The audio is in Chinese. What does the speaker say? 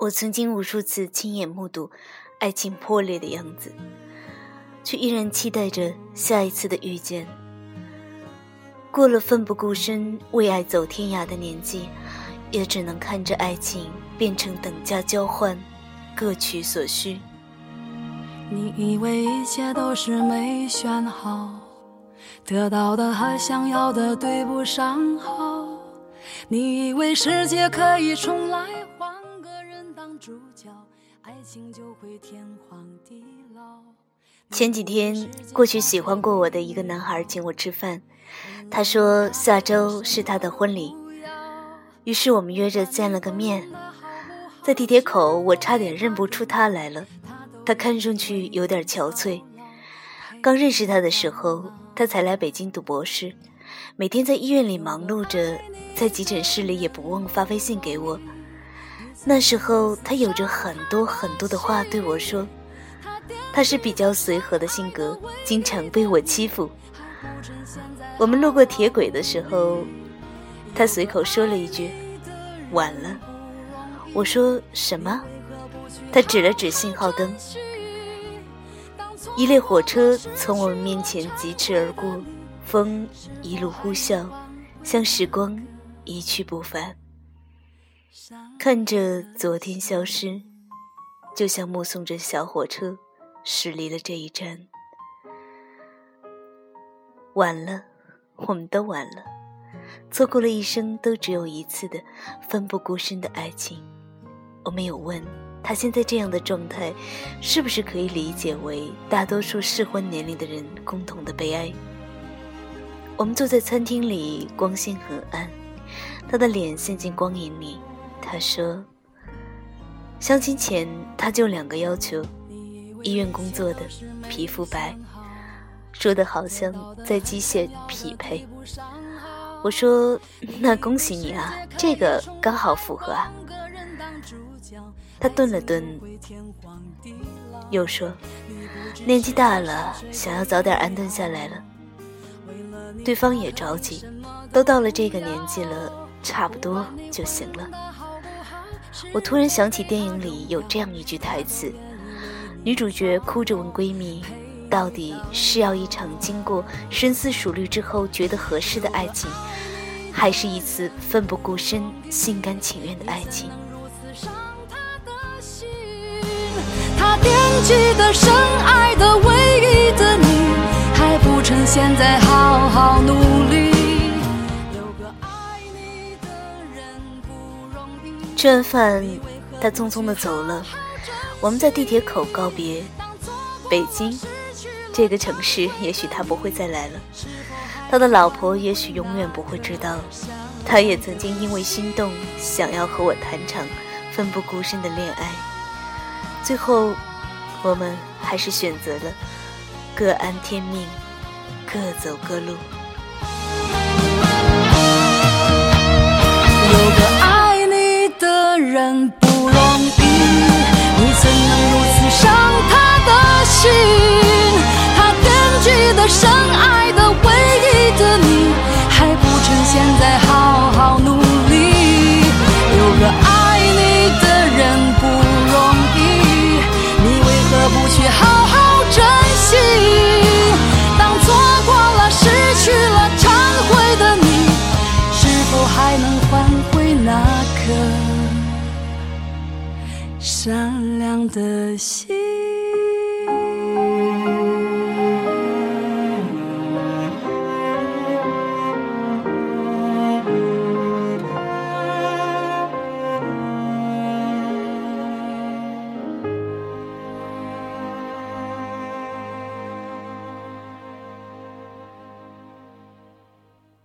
我曾经无数次亲眼目睹爱情破裂的样子，却依然期待着下一次的遇见。过了奋不顾身为爱走天涯的年纪，也只能看着爱情变成等价交换，各取所需。你以为一切都是没选好，得到的和想要的对不上号。你以为世界可以重来，主角，爱情就会天荒地老。前几天，过去喜欢过我的一个男孩请我吃饭。他说下周是他的婚礼，于是我们约着见了个面。在地铁口，我差点认不出他来了。他看上去有点憔悴。刚认识他的时候，他才来北京读博士，每天在医院里忙碌着，在急诊室里也不忘发微信给我。那时候他有着很多很多的话对我说。他是比较随和的性格，经常被我欺负。我们路过铁轨的时候，他随口说了一句：“晚了。”我说什么？他指了指信号灯。一列火车从我们面前疾驰而过，风一路呼啸，像时光一去不返。看着昨天消失，就像目送着小火车驶离了这一站。晚了，我们都晚了，错过了一生都只有一次的奋不顾身的爱情。我没有问他现在这样的状态，是不是可以理解为大多数适婚年龄的人共同的悲哀。我们坐在餐厅里，光线很暗，他的脸陷进光影里。他说：“相亲前他就两个要求，医院工作的，皮肤白。”说的好像在机械匹配。我说：“那恭喜你啊，这个刚好符合啊。”他顿了顿，又说：“年纪大了，想要早点安顿下来了。”对方也着急，都到了这个年纪了，差不多就行了。我突然想起电影里有这样一句台词：女主角哭着问闺蜜。到底是要一场经过深思熟虑之后觉得合适的爱情，还是一次奋不顾身、心甘情愿的爱情？他惦记的、深爱吃完饭，他匆匆的走了。我们在地铁口告别，北京。这个城市，也许他不会再来了。他的老婆也许永远不会知道，他也曾经因为心动，想要和我谈场奋不顾身的恋爱。最后，我们还是选择了各安天命，各走各路。善良的心？